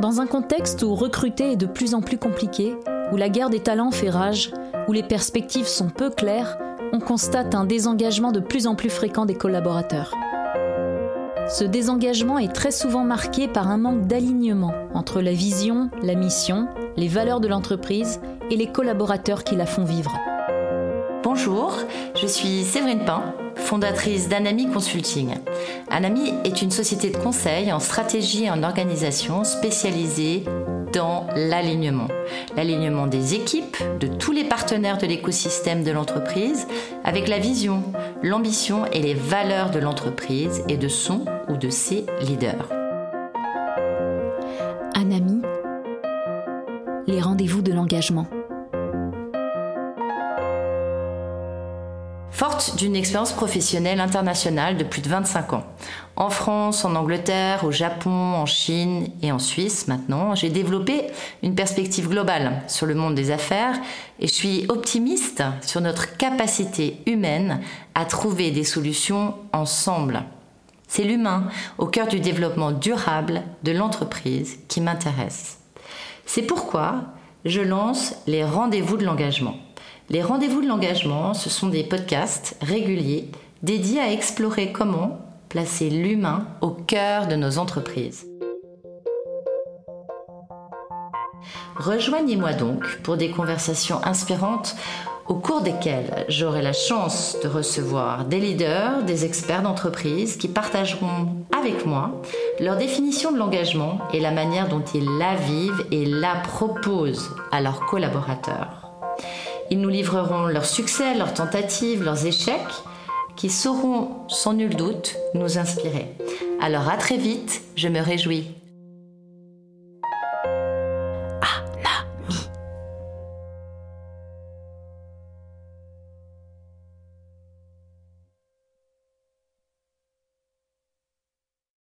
Dans un contexte où recruter est de plus en plus compliqué, où la guerre des talents fait rage, où les perspectives sont peu claires, on constate un désengagement de plus en plus fréquent des collaborateurs. Ce désengagement est très souvent marqué par un manque d'alignement entre la vision, la mission, les valeurs de l'entreprise et les collaborateurs qui la font vivre. Bonjour, je suis Séverine Pain, fondatrice d'Anami Consulting. Anami est une société de conseil en stratégie et en organisation spécialisée dans l'alignement. L'alignement des équipes, de tous les partenaires de l'écosystème de l'entreprise, avec la vision, l'ambition et les valeurs de l'entreprise et de son ou de ses leaders. Anami, les rendez-vous de l'engagement. Forte d'une expérience professionnelle internationale de plus de 25 ans, en France, en Angleterre, au Japon, en Chine et en Suisse maintenant, j'ai développé une perspective globale sur le monde des affaires et je suis optimiste sur notre capacité humaine à trouver des solutions ensemble. C'est l'humain au cœur du développement durable de l'entreprise qui m'intéresse. C'est pourquoi je lance les rendez-vous de l'engagement. Les rendez-vous de l'engagement, ce sont des podcasts réguliers dédiés à explorer comment placer l'humain au cœur de nos entreprises. Rejoignez-moi donc pour des conversations inspirantes au cours desquelles j'aurai la chance de recevoir des leaders, des experts d'entreprise qui partageront avec moi leur définition de l'engagement et la manière dont ils la vivent et la proposent à leurs collaborateurs. Ils nous livreront leurs succès, leurs tentatives, leurs échecs, qui sauront sans nul doute nous inspirer. Alors à très vite, je me réjouis